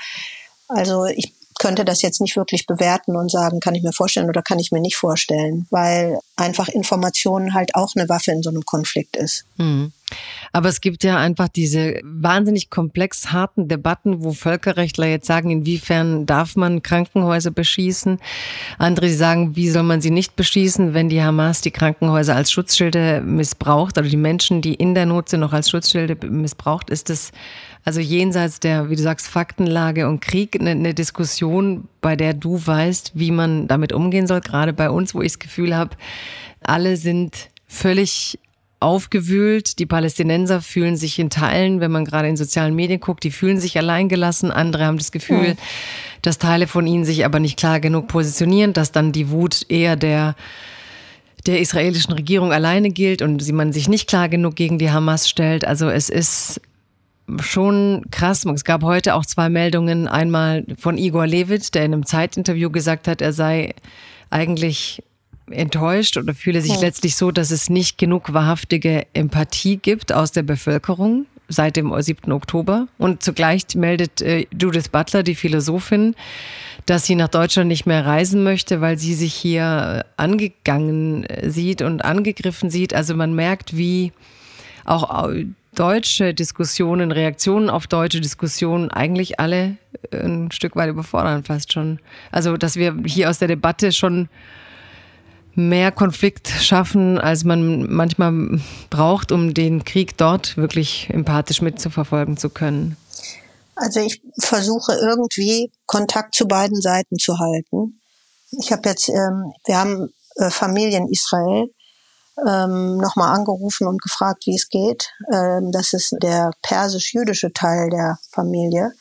Also ich könnte das jetzt nicht wirklich bewerten und sagen, kann ich mir vorstellen oder kann ich mir nicht vorstellen, weil einfach Informationen halt auch eine Waffe in so einem Konflikt ist. Mhm. Aber es gibt ja einfach diese wahnsinnig komplex harten Debatten, wo Völkerrechtler jetzt sagen, inwiefern darf man Krankenhäuser beschießen. Andere sagen, wie soll man sie nicht beschießen, wenn die Hamas die Krankenhäuser als Schutzschilde missbraucht oder die Menschen, die in der Not sind, noch als Schutzschilde missbraucht. Ist das also jenseits der, wie du sagst, Faktenlage und Krieg eine, eine Diskussion, bei der du weißt, wie man damit umgehen soll? Gerade bei uns, wo ich das Gefühl habe, alle sind völlig aufgewühlt. Die Palästinenser fühlen sich in Teilen, wenn man gerade in sozialen Medien guckt, die fühlen sich alleingelassen. Andere haben das Gefühl, ja. dass Teile von ihnen sich aber nicht klar genug positionieren, dass dann die Wut eher der der israelischen Regierung alleine gilt und sie man sich nicht klar genug gegen die Hamas stellt. Also es ist schon krass. Es gab heute auch zwei Meldungen. Einmal von Igor Levit, der in einem Zeitinterview gesagt hat, er sei eigentlich enttäuscht oder fühle sich ja. letztlich so, dass es nicht genug wahrhaftige Empathie gibt aus der Bevölkerung seit dem 7. Oktober. Und zugleich meldet äh, Judith Butler, die Philosophin, dass sie nach Deutschland nicht mehr reisen möchte, weil sie sich hier äh, angegangen äh, sieht und angegriffen sieht. Also man merkt, wie auch deutsche Diskussionen, Reaktionen auf deutsche Diskussionen eigentlich alle ein Stück weit überfordern fast schon. Also, dass wir hier aus der Debatte schon mehr Konflikt schaffen, als man manchmal braucht, um den Krieg dort wirklich empathisch mitzuverfolgen zu können? Also ich versuche irgendwie Kontakt zu beiden Seiten zu halten. Ich habe jetzt, ähm, wir haben äh, Familie in Israel ähm, nochmal angerufen und gefragt, wie es geht. Ähm, das ist der persisch-jüdische Teil der Familie.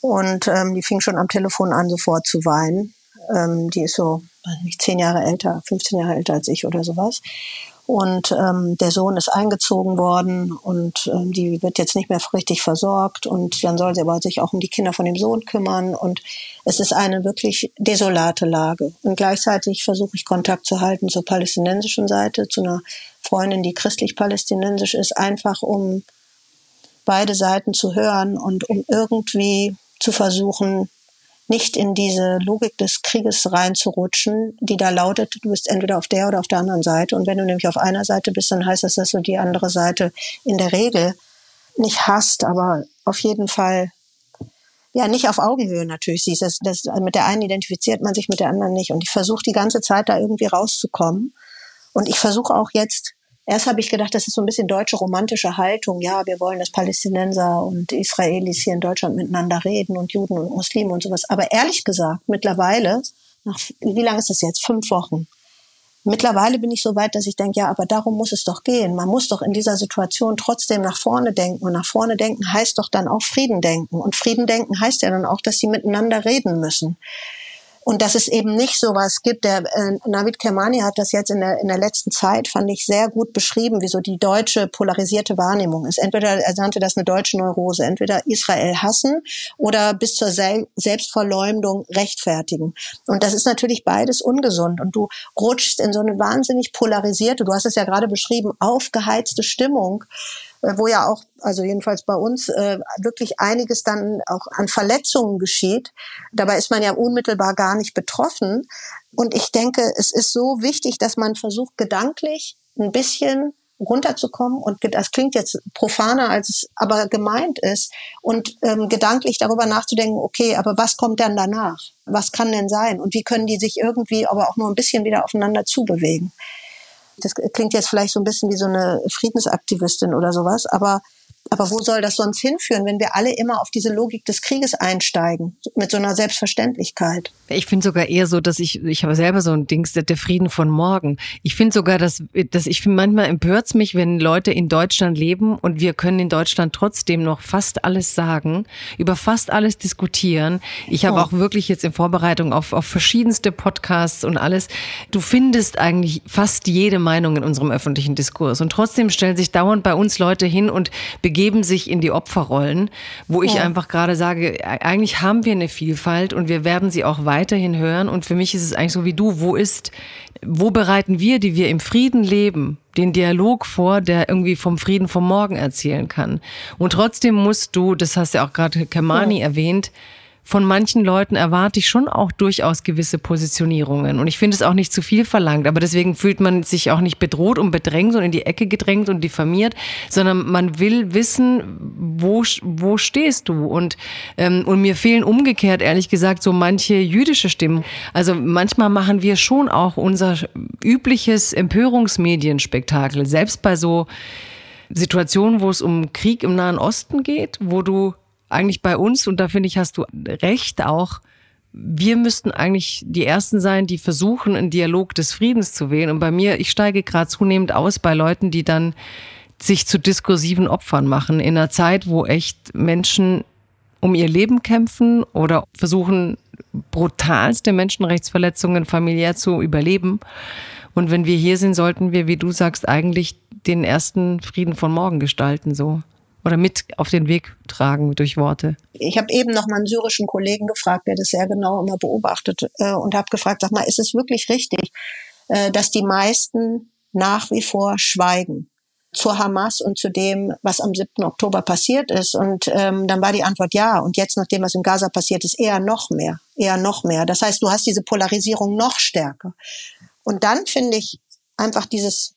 Und ähm, die fing schon am Telefon an, sofort zu weinen. Ähm, die ist so nicht zehn Jahre älter, 15 Jahre älter als ich oder sowas. Und ähm, der Sohn ist eingezogen worden und ähm, die wird jetzt nicht mehr richtig versorgt und dann soll sie aber sich auch um die Kinder von dem Sohn kümmern und es ist eine wirklich desolate Lage. Und gleichzeitig versuche ich Kontakt zu halten zur palästinensischen Seite, zu einer Freundin, die christlich-palästinensisch ist, einfach um beide Seiten zu hören und um irgendwie zu versuchen, nicht in diese Logik des Krieges reinzurutschen, die da lautet, du bist entweder auf der oder auf der anderen Seite. Und wenn du nämlich auf einer Seite bist, dann heißt das, dass du die andere Seite in der Regel nicht hasst, aber auf jeden Fall ja nicht auf Augenhöhe natürlich siehst. Das, das, mit der einen identifiziert man sich, mit der anderen nicht. Und ich versuche die ganze Zeit da irgendwie rauszukommen. Und ich versuche auch jetzt, erst habe ich gedacht, das ist so ein bisschen deutsche romantische Haltung. Ja, wir wollen, dass Palästinenser und Israelis hier in Deutschland miteinander reden und Juden und Muslime und sowas. Aber ehrlich gesagt, mittlerweile, nach, wie lange ist das jetzt? Fünf Wochen Mittlerweile bin ich so weit, dass ich denke, ja, aber darum muss es doch gehen. Man muss doch in dieser Situation trotzdem nach vorne denken. Und nach vorne denken heißt doch dann auch Frieden denken. Und Frieden denken heißt ja dann auch, dass sie miteinander reden müssen. Und dass es eben nicht so was gibt. Der äh, Navid Kermani hat das jetzt in der, in der letzten Zeit, fand ich, sehr gut beschrieben, wie so die deutsche polarisierte Wahrnehmung ist. Entweder, er nannte das eine deutsche Neurose, entweder Israel hassen oder bis zur Sel Selbstverleumdung rechtfertigen. Und das ist natürlich beides ungesund. Und du rutschst in so eine wahnsinnig polarisierte, du hast es ja gerade beschrieben, aufgeheizte Stimmung wo ja auch, also jedenfalls bei uns, äh, wirklich einiges dann auch an Verletzungen geschieht. Dabei ist man ja unmittelbar gar nicht betroffen. Und ich denke, es ist so wichtig, dass man versucht, gedanklich ein bisschen runterzukommen und das klingt jetzt profaner, als es aber gemeint ist und ähm, gedanklich darüber nachzudenken, okay, aber was kommt dann danach? Was kann denn sein? Und wie können die sich irgendwie aber auch nur ein bisschen wieder aufeinander zubewegen? Das klingt jetzt vielleicht so ein bisschen wie so eine Friedensaktivistin oder sowas, aber aber wo soll das sonst hinführen, wenn wir alle immer auf diese Logik des Krieges einsteigen, mit so einer Selbstverständlichkeit? Ich finde sogar eher so, dass ich, ich habe selber so ein Dings, der Frieden von morgen. Ich finde sogar, dass, dass ich finde, manchmal empört mich, wenn Leute in Deutschland leben und wir können in Deutschland trotzdem noch fast alles sagen, über fast alles diskutieren. Ich habe oh. auch wirklich jetzt in Vorbereitung auf, auf verschiedenste Podcasts und alles. Du findest eigentlich fast jede Meinung in unserem öffentlichen Diskurs und trotzdem stellen sich dauernd bei uns Leute hin und begeben sich in die Opferrollen, wo ich ja. einfach gerade sage, e-, eigentlich haben wir eine Vielfalt und wir werden sie auch weiterhin hören. Und für mich ist es eigentlich so wie du, wo ist, wo bereiten wir, die wir im Frieden leben, den Dialog vor, der irgendwie vom Frieden vom Morgen erzählen kann. Und trotzdem musst du, das hast ja auch gerade Kamani ja. erwähnt, von manchen Leuten erwarte ich schon auch durchaus gewisse Positionierungen. Und ich finde es auch nicht zu viel verlangt. Aber deswegen fühlt man sich auch nicht bedroht und bedrängt und in die Ecke gedrängt und diffamiert, sondern man will wissen, wo, wo stehst du? Und, ähm, und mir fehlen umgekehrt, ehrlich gesagt, so manche jüdische Stimmen. Also manchmal machen wir schon auch unser übliches Empörungsmedienspektakel. Selbst bei so Situationen, wo es um Krieg im Nahen Osten geht, wo du eigentlich bei uns, und da finde ich, hast du recht auch, wir müssten eigentlich die Ersten sein, die versuchen, einen Dialog des Friedens zu wählen. Und bei mir, ich steige gerade zunehmend aus bei Leuten, die dann sich zu diskursiven Opfern machen, in einer Zeit, wo echt Menschen um ihr Leben kämpfen oder versuchen, brutalste Menschenrechtsverletzungen familiär zu überleben. Und wenn wir hier sind, sollten wir, wie du sagst, eigentlich den ersten Frieden von morgen gestalten, so oder mit auf den Weg tragen durch Worte? Ich habe eben noch mal einen syrischen Kollegen gefragt, der das sehr genau immer beobachtet äh, und habe gefragt, sag mal, ist es wirklich richtig, äh, dass die meisten nach wie vor schweigen? zur Hamas und zu dem, was am 7. Oktober passiert ist. Und ähm, dann war die Antwort ja. Und jetzt, nachdem was in Gaza passiert ist, eher noch mehr, eher noch mehr. Das heißt, du hast diese Polarisierung noch stärker. Und dann finde ich einfach dieses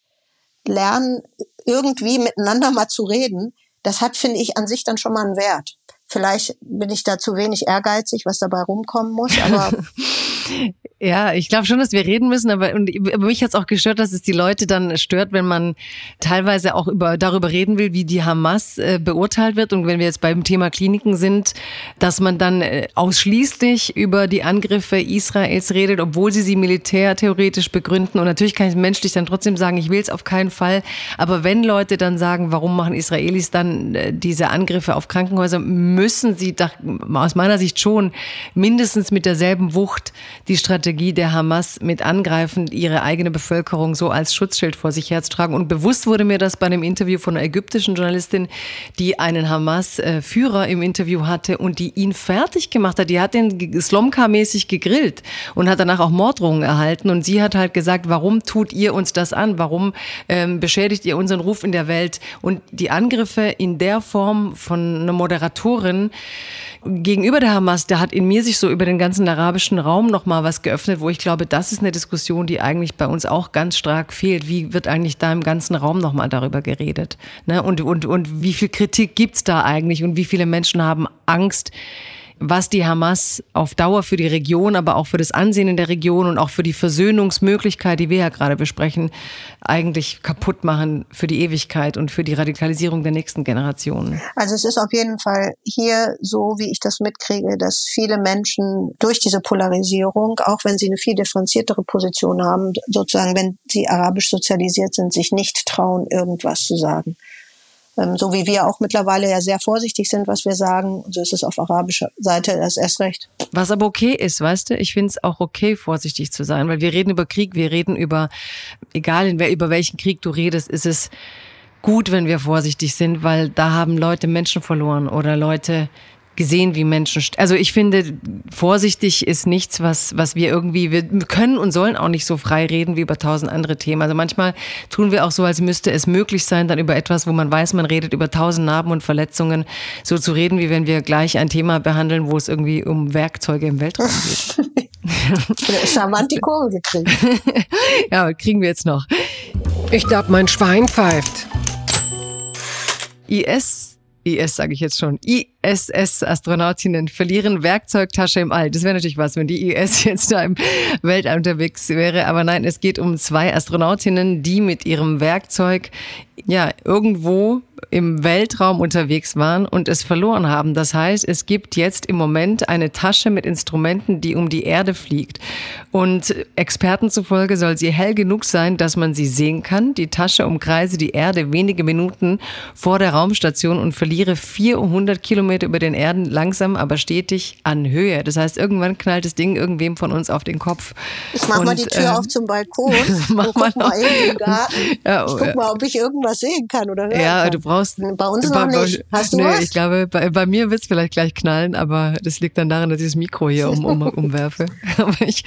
Lernen, irgendwie miteinander mal zu reden, das hat, finde ich, an sich dann schon mal einen Wert. Vielleicht bin ich da zu wenig ehrgeizig, was dabei rumkommen muss, aber <laughs> Ja, ich glaube schon, dass wir reden müssen, aber und mich hat es auch gestört, dass es die Leute dann stört, wenn man teilweise auch über, darüber reden will, wie die Hamas äh, beurteilt wird. Und wenn wir jetzt beim Thema Kliniken sind, dass man dann äh, ausschließlich über die Angriffe Israels redet, obwohl sie sie militärtheoretisch begründen. Und natürlich kann ich menschlich dann trotzdem sagen, ich will es auf keinen Fall. Aber wenn Leute dann sagen, warum machen Israelis dann äh, diese Angriffe auf Krankenhäuser, müssen sie da, aus meiner Sicht schon mindestens mit derselben Wucht die Strategie der Hamas mit Angreifen ihre eigene Bevölkerung so als Schutzschild vor sich herzutragen. Und bewusst wurde mir das bei einem Interview von einer ägyptischen Journalistin, die einen Hamas-Führer im Interview hatte und die ihn fertig gemacht hat. Die hat den Slomka-mäßig gegrillt und hat danach auch Morddrohungen erhalten. Und sie hat halt gesagt, warum tut ihr uns das an? Warum ähm, beschädigt ihr unseren Ruf in der Welt? Und die Angriffe in der Form von einer Moderatorin, gegenüber der Hamas, der hat in mir sich so über den ganzen arabischen Raum nochmal was geöffnet, wo ich glaube, das ist eine Diskussion, die eigentlich bei uns auch ganz stark fehlt. Wie wird eigentlich da im ganzen Raum nochmal darüber geredet? Ne? Und, und, und wie viel Kritik gibt's da eigentlich und wie viele Menschen haben Angst, was die Hamas auf Dauer für die Region, aber auch für das Ansehen in der Region und auch für die Versöhnungsmöglichkeit, die wir ja gerade besprechen, eigentlich kaputt machen für die Ewigkeit und für die Radikalisierung der nächsten Generationen? Also es ist auf jeden Fall hier so, wie ich das mitkriege, dass viele Menschen durch diese Polarisierung, auch wenn sie eine viel differenziertere Position haben, sozusagen, wenn sie arabisch sozialisiert sind, sich nicht trauen, irgendwas zu sagen. Ähm, so wie wir auch mittlerweile ja sehr vorsichtig sind, was wir sagen, so ist es auf arabischer Seite erst, recht. Was aber okay ist, weißt du, ich finde es auch okay, vorsichtig zu sein, weil wir reden über Krieg, wir reden über, egal in, über welchen Krieg du redest, ist es gut, wenn wir vorsichtig sind, weil da haben Leute Menschen verloren oder Leute gesehen, wie Menschen. Also ich finde, vorsichtig ist nichts, was, was wir irgendwie, wir können und sollen auch nicht so frei reden wie über tausend andere Themen. Also manchmal tun wir auch so, als müsste es möglich sein, dann über etwas, wo man weiß, man redet über tausend Narben und Verletzungen, so zu reden, wie wenn wir gleich ein Thema behandeln, wo es irgendwie um Werkzeuge im Weltraum <laughs> geht. Charmant die Kurve gekriegt. <laughs> ja, kriegen wir jetzt noch. Ich glaube, mein Schwein pfeift. IS IS sage ich jetzt schon, ISS-Astronautinnen verlieren Werkzeugtasche im All. Das wäre natürlich was, wenn die IS <laughs> jetzt da im Weltall unterwegs wäre. Aber nein, es geht um zwei Astronautinnen, die mit ihrem Werkzeug ja irgendwo im Weltraum unterwegs waren und es verloren haben. Das heißt, es gibt jetzt im Moment eine Tasche mit Instrumenten, die um die Erde fliegt. Und Experten zufolge soll sie hell genug sein, dass man sie sehen kann. Die Tasche umkreise die Erde wenige Minuten vor der Raumstation und verliere 400 Kilometer über den Erden langsam, aber stetig an Höhe. Das heißt, irgendwann knallt das Ding irgendwem von uns auf den Kopf. Ich mach und, mal die Tür äh, auf zum Balkon. <laughs> mach mal, mal in den <laughs> Garten. Ja, oh, ich guck mal, ob ich irgendwas sehen kann oder hören Ja, kann. du brauchst. Bei uns noch nicht. Hast du nee, was? Ich glaube, bei, bei mir wird's vielleicht gleich knallen, aber das liegt dann daran, dass ich das Mikro hier um, um, <laughs> umwerfe. aber, ich,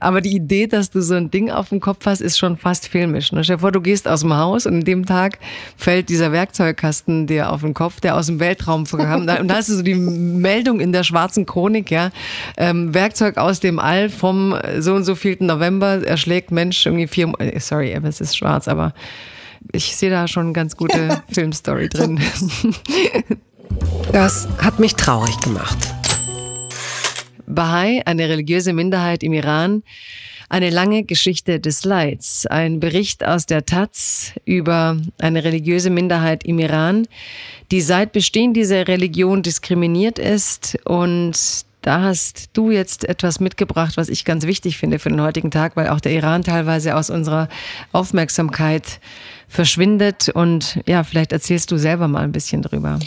aber die Idee, dass du so ein Ding auf dem Kopf hast, ist schon fast filmisch. Ne? Stell dir vor, du gehst aus dem Haus und in dem Tag fällt dieser Werkzeugkasten dir auf den Kopf, der aus dem Weltraum kam. Und da hast du so die Meldung in der schwarzen Chronik, ja. Ähm, Werkzeug aus dem All vom so und so vielten November erschlägt Mensch irgendwie vier, äh, sorry, es ist schwarz, aber ich sehe da schon eine ganz gute <laughs> Filmstory drin. Das hat mich traurig gemacht. Bahai, eine religiöse Minderheit im Iran, eine lange Geschichte des Leids. Ein Bericht aus der Taz über eine religiöse Minderheit im Iran, die seit Bestehen dieser Religion diskriminiert ist und da hast du jetzt etwas mitgebracht, was ich ganz wichtig finde für den heutigen Tag, weil auch der Iran teilweise aus unserer Aufmerksamkeit verschwindet. Und ja, vielleicht erzählst du selber mal ein bisschen drüber.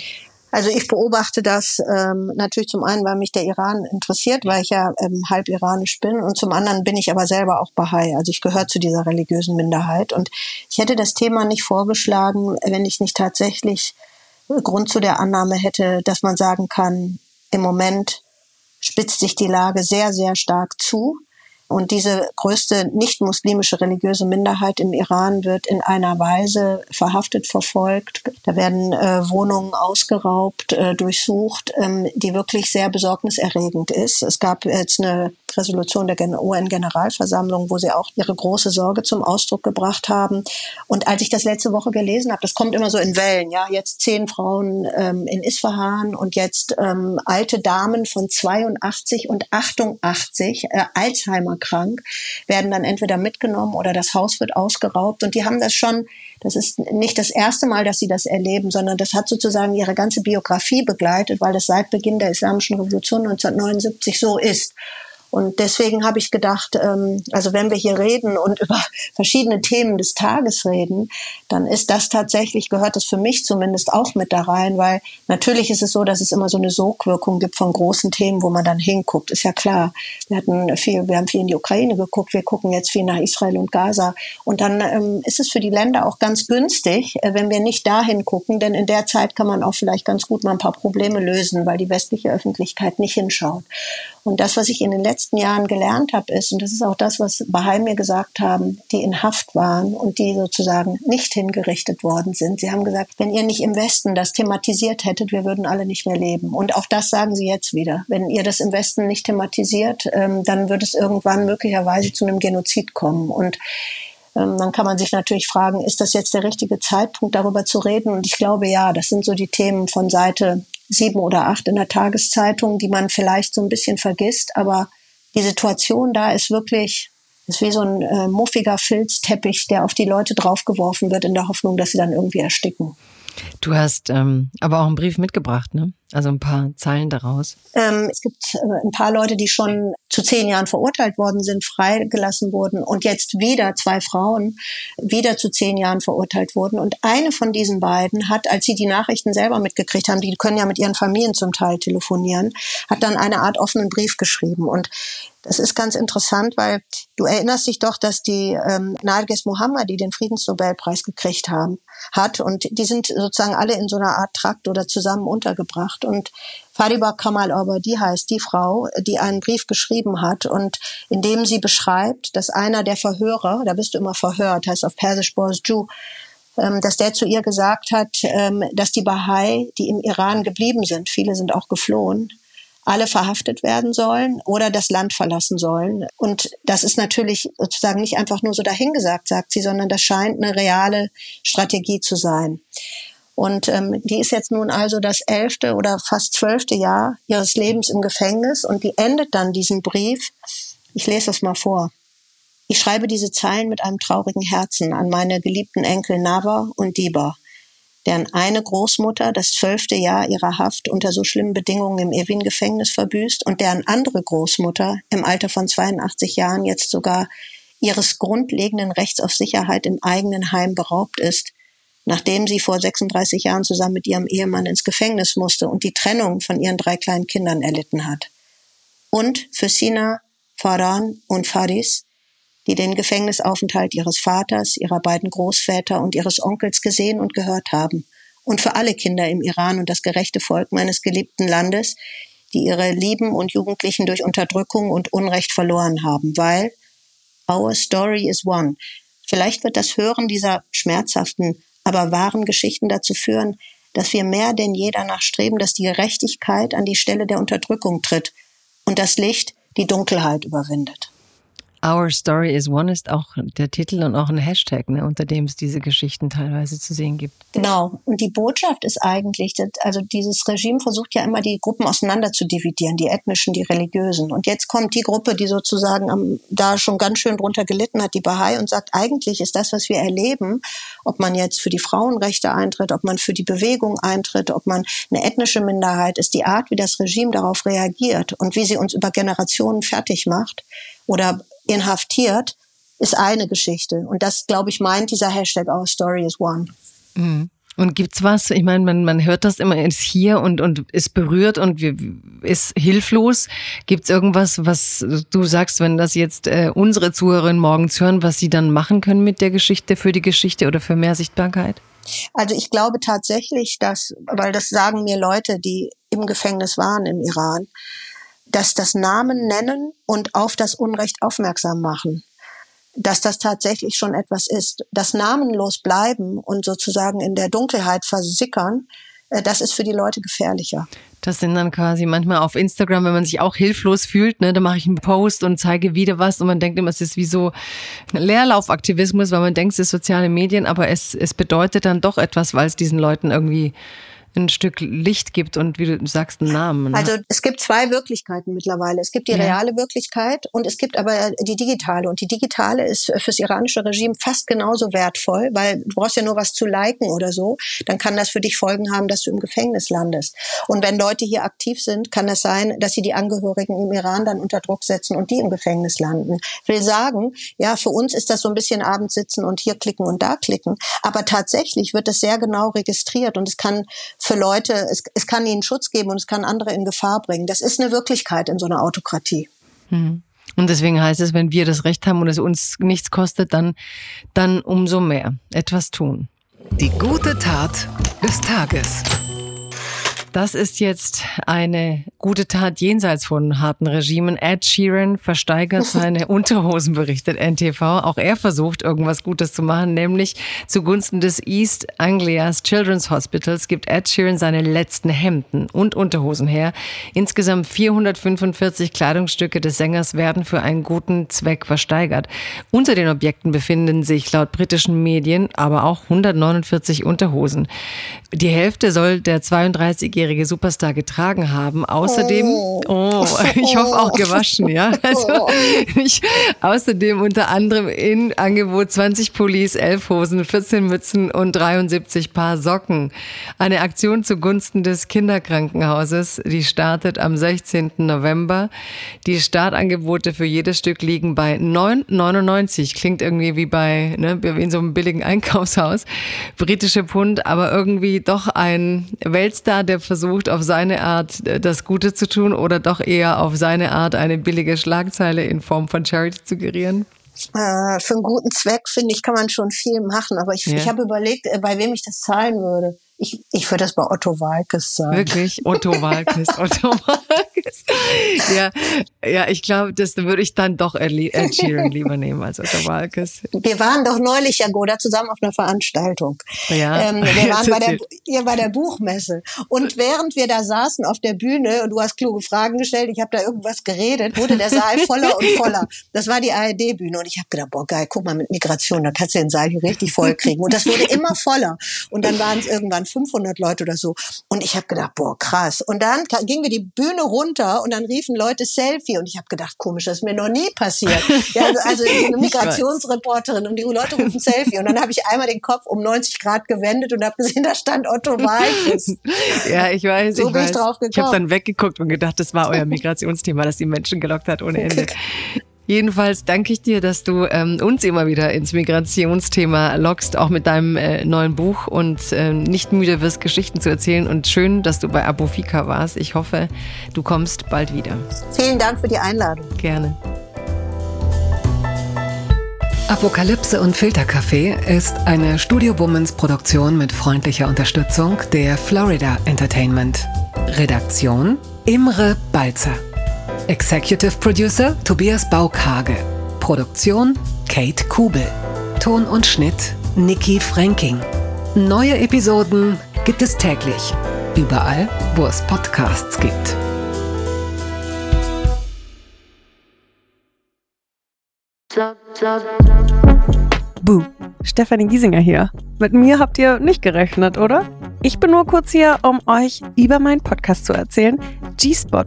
Also ich beobachte das ähm, natürlich zum einen, weil mich der Iran interessiert, weil ich ja ähm, halb iranisch bin und zum anderen bin ich aber selber auch Bahai. Also ich gehöre zu dieser religiösen Minderheit und ich hätte das Thema nicht vorgeschlagen, wenn ich nicht tatsächlich Grund zu der Annahme hätte, dass man sagen kann, im Moment spitzt sich die Lage sehr, sehr stark zu. Und diese größte nicht-muslimische religiöse Minderheit im Iran wird in einer Weise verhaftet, verfolgt. Da werden äh, Wohnungen ausgeraubt, äh, durchsucht, ähm, die wirklich sehr besorgniserregend ist. Es gab jetzt eine Resolution der UN-Generalversammlung, wo sie auch ihre große Sorge zum Ausdruck gebracht haben. Und als ich das letzte Woche gelesen habe, das kommt immer so in Wellen, ja, jetzt zehn Frauen ähm, in Isfahan und jetzt ähm, alte Damen von 82 und 88, äh, Alzheimer krank, werden dann entweder mitgenommen oder das Haus wird ausgeraubt. Und die haben das schon, das ist nicht das erste Mal, dass sie das erleben, sondern das hat sozusagen ihre ganze Biografie begleitet, weil es seit Beginn der Islamischen Revolution 1979 so ist. Und deswegen habe ich gedacht, ähm, also wenn wir hier reden und über <laughs> verschiedene Themen des Tages reden, dann ist das tatsächlich, gehört das für mich zumindest auch mit da rein, weil natürlich ist es so, dass es immer so eine Sogwirkung gibt von großen Themen, wo man dann hinguckt. Ist ja klar. Wir hatten viel, wir haben viel in die Ukraine geguckt, wir gucken jetzt viel nach Israel und Gaza. Und dann ähm, ist es für die Länder auch ganz günstig, äh, wenn wir nicht dahin gucken, denn in der Zeit kann man auch vielleicht ganz gut mal ein paar Probleme lösen, weil die westliche Öffentlichkeit nicht hinschaut. Und das, was ich in den letzten Jahren gelernt habe, ist, und das ist auch das, was Bahai mir gesagt haben, die in Haft waren und die sozusagen nicht hingerichtet worden sind. Sie haben gesagt, wenn ihr nicht im Westen das thematisiert hättet, wir würden alle nicht mehr leben. Und auch das sagen sie jetzt wieder. Wenn ihr das im Westen nicht thematisiert, ähm, dann wird es irgendwann möglicherweise zu einem Genozid kommen. Und ähm, dann kann man sich natürlich fragen, ist das jetzt der richtige Zeitpunkt, darüber zu reden? Und ich glaube ja, das sind so die Themen von Seite sieben oder acht in der Tageszeitung, die man vielleicht so ein bisschen vergisst. Aber die Situation da ist wirklich, ist wie so ein äh, muffiger Filzteppich, der auf die Leute draufgeworfen wird in der Hoffnung, dass sie dann irgendwie ersticken. Du hast ähm, aber auch einen Brief mitgebracht, ne? Also ein paar Zeilen daraus. Ähm, es gibt äh, ein paar Leute, die schon zu zehn Jahren verurteilt worden sind, freigelassen wurden und jetzt wieder zwei Frauen wieder zu zehn Jahren verurteilt wurden. Und eine von diesen beiden hat, als sie die Nachrichten selber mitgekriegt haben, die können ja mit ihren Familien zum Teil telefonieren, hat dann eine Art offenen Brief geschrieben. Und das ist ganz interessant, weil du erinnerst dich doch, dass die ähm, Narges Mohammadi den Friedensnobelpreis gekriegt haben, hat und die sind sozusagen alle in so einer Art Trakt oder zusammen untergebracht. Und Fariba Kamal die heißt die Frau, die einen Brief geschrieben hat und in dem sie beschreibt, dass einer der Verhörer, da bist du immer verhört, heißt auf Persisch Borsju, ähm, dass der zu ihr gesagt hat, ähm, dass die Bahai, die im Iran geblieben sind, viele sind auch geflohen, alle verhaftet werden sollen oder das Land verlassen sollen. Und das ist natürlich sozusagen nicht einfach nur so dahingesagt, sagt sie, sondern das scheint eine reale Strategie zu sein. Und ähm, die ist jetzt nun also das elfte oder fast zwölfte Jahr ihres Lebens im Gefängnis und die endet dann diesen Brief. Ich lese das mal vor. Ich schreibe diese Zeilen mit einem traurigen Herzen an meine geliebten Enkel Nava und Diba deren eine Großmutter das zwölfte Jahr ihrer Haft unter so schlimmen Bedingungen im Irwin-Gefängnis verbüßt und deren andere Großmutter im Alter von 82 Jahren jetzt sogar ihres grundlegenden Rechts auf Sicherheit im eigenen Heim beraubt ist, nachdem sie vor 36 Jahren zusammen mit ihrem Ehemann ins Gefängnis musste und die Trennung von ihren drei kleinen Kindern erlitten hat. Und für Sina, Faran und Faris, die den Gefängnisaufenthalt ihres Vaters, ihrer beiden Großväter und ihres Onkels gesehen und gehört haben. Und für alle Kinder im Iran und das gerechte Volk meines geliebten Landes, die ihre Lieben und Jugendlichen durch Unterdrückung und Unrecht verloren haben, weil Our Story is One. Vielleicht wird das Hören dieser schmerzhaften, aber wahren Geschichten dazu führen, dass wir mehr denn je danach streben, dass die Gerechtigkeit an die Stelle der Unterdrückung tritt und das Licht die Dunkelheit überwindet. Our Story is One ist auch der Titel und auch ein Hashtag, ne, unter dem es diese Geschichten teilweise zu sehen gibt. Genau. Und die Botschaft ist eigentlich, dass, also dieses Regime versucht ja immer die Gruppen auseinander zu dividieren, die ethnischen, die religiösen. Und jetzt kommt die Gruppe, die sozusagen am, da schon ganz schön drunter gelitten hat, die Bahai, und sagt, eigentlich ist das, was wir erleben, ob man jetzt für die Frauenrechte eintritt, ob man für die Bewegung eintritt, ob man eine ethnische Minderheit ist, die Art, wie das Regime darauf reagiert und wie sie uns über Generationen fertig macht oder inhaftiert, ist eine Geschichte. Und das, glaube ich, meint dieser Hashtag Our Story is One. Mhm. Und gibt's was? Ich meine, man, man hört das immer, ist hier und, und ist berührt und ist hilflos. Gibt's irgendwas, was du sagst, wenn das jetzt äh, unsere Zuhörerinnen morgens hören, was sie dann machen können mit der Geschichte, für die Geschichte oder für mehr Sichtbarkeit? Also ich glaube tatsächlich, dass, weil das sagen mir Leute, die im Gefängnis waren im Iran, dass das Namen nennen und auf das Unrecht aufmerksam machen, dass das tatsächlich schon etwas ist. Das namenlos bleiben und sozusagen in der Dunkelheit versickern, äh, das ist für die Leute gefährlicher. Das sind dann quasi manchmal auf Instagram, wenn man sich auch hilflos fühlt, ne, da mache ich einen Post und zeige wieder was und man denkt immer, es ist wie so Leerlaufaktivismus, weil man denkt, es ist soziale Medien, aber es, es bedeutet dann doch etwas, weil es diesen Leuten irgendwie ein Stück Licht gibt und wie du sagst, einen Namen. Ne? Also es gibt zwei Wirklichkeiten mittlerweile. Es gibt die ja. reale Wirklichkeit und es gibt aber die digitale. Und die digitale ist fürs iranische Regime fast genauso wertvoll, weil du brauchst ja nur was zu liken oder so. Dann kann das für dich Folgen haben, dass du im Gefängnis landest. Und wenn Leute hier aktiv sind, kann es das sein, dass sie die Angehörigen im Iran dann unter Druck setzen und die im Gefängnis landen. Ich will sagen, ja, für uns ist das so ein bisschen abends sitzen und hier klicken und da klicken. Aber tatsächlich wird das sehr genau registriert und es kann für Leute, es, es kann ihnen Schutz geben und es kann andere in Gefahr bringen. Das ist eine Wirklichkeit in so einer Autokratie. Hm. Und deswegen heißt es, wenn wir das Recht haben und es uns nichts kostet, dann, dann umso mehr etwas tun. Die gute Tat des Tages. Das ist jetzt eine gute Tat jenseits von harten Regimen. Ed Sheeran versteigert <laughs> seine Unterhosen, berichtet NTV. Auch er versucht, irgendwas Gutes zu machen, nämlich zugunsten des East Anglias Children's Hospitals gibt Ed Sheeran seine letzten Hemden und Unterhosen her. Insgesamt 445 Kleidungsstücke des Sängers werden für einen guten Zweck versteigert. Unter den Objekten befinden sich laut britischen Medien aber auch 149 Unterhosen. Die Hälfte soll der 32-jährige 20-jährige Superstar getragen haben. Außerdem, oh, oh <laughs> ich hoffe auch gewaschen, ja. <laughs> Also, Oh. ich, außerdem unter anderem in Angebot 20 Pullis, 11 Hosen, 14 Mützen und 73 Paar Socken. Eine Aktion zugunsten des Kinderkrankenhauses, die startet am 16. November. Die Startangebote für jedes Stück liegen bei 9,99. Klingt irgendwie wie bei, ne, wie in so einem billigen <laughs> Einkaufshaus. Britische Pfund, aber irgendwie doch ein Weltstar, der versucht, auf seine Art äh, das Gute zu tun oder doch eher auf seine Art eine billige Schlagzeile in Form von Charity zu gerieren. Äh, für einen guten Zweck, finde ich, kann man schon viel machen. Aber ich, Ja. ich habe überlegt, äh, bei wem ich das zahlen würde. Ich, ich würde das bei Otto Walkes zahlen. Wirklich? Otto Walkes, <laughs> Otto Walkes. Ja, ja ich glaube, das würde ich dann doch Ed Sheeran lieber nehmen als Otto Walkes. Wir waren doch neulich ja, Goda, zusammen auf einer Veranstaltung. Ja, Ähm, wir <laughs> waren bei der, ja, bei der Buchmesse. Und während wir da saßen auf der Bühne und du hast kluge Fragen gestellt, ich habe da irgendwas geredet, wurde der Saal <laughs> voller und voller. Das war die ARD-Bühne. Und ich habe gedacht, boah, geil, guck mal, mit Migration, da kannst du den Saal hier richtig voll kriegen. Und das wurde immer voller. Und dann waren es irgendwann 500 Leute oder so. Und ich habe gedacht, boah, krass. Und dann gingen wir die Bühne runter und dann riefen Leute Selfie. Und ich habe gedacht, komisch, das ist mir noch nie passiert. <laughs> Ja, also, also so eine. Migrationsreporterin und die Leute rufen Selfie. Und dann habe ich einmal den Kopf um 90 Grad gewendet und habe gesehen, da stand Otto Walkes. <laughs> Ja, ich weiß, So ich bin ich weiß. drauf Ich habe gekommen. dann weggeguckt und gedacht, das war euer Migrationsthema, das die Menschen gelockt hat ohne Ende. <laughs> Jedenfalls danke ich dir, dass du ähm, uns immer wieder ins Migrationsthema lockst, auch mit deinem äh, neuen Buch und ähm, nicht müde wirst, Geschichten zu erzählen. Und schön, dass du bei Apofika warst. Ich hoffe, du kommst bald wieder. Vielen Dank für die Einladung. Gerne. Apokalypse und Filterkaffee ist eine Studio Womans Produktion mit freundlicher Unterstützung der Florida Entertainment. Redaktion Imre Balzer. Executive Producer Tobias Baukhage. Produktion Kate Kubel. Ton und Schnitt Nikki Franking. Neue Episoden gibt es täglich. Überall, wo es Podcasts gibt. Buh, Stefanie Giesinger hier. Mit mir habt ihr nicht gerechnet, oder? Ich bin nur kurz hier, um euch über meinen Podcast zu erzählen, G-Spot.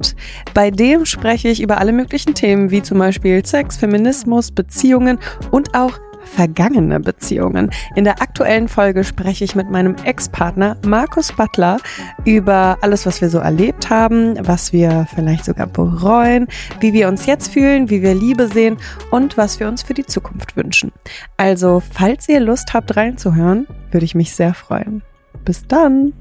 Bei dem spreche ich über alle möglichen Themen, wie zum Beispiel Sex, Feminismus, Beziehungen und auch vergangene Beziehungen. In der aktuellen Folge spreche ich mit meinem Ex-Partner Markus Butler über alles, was wir so erlebt haben, was wir vielleicht sogar bereuen, wie wir uns jetzt fühlen, wie wir Liebe sehen und was wir uns für die Zukunft wünschen. Also, falls ihr Lust habt reinzuhören, würde ich mich sehr freuen. Bis dann!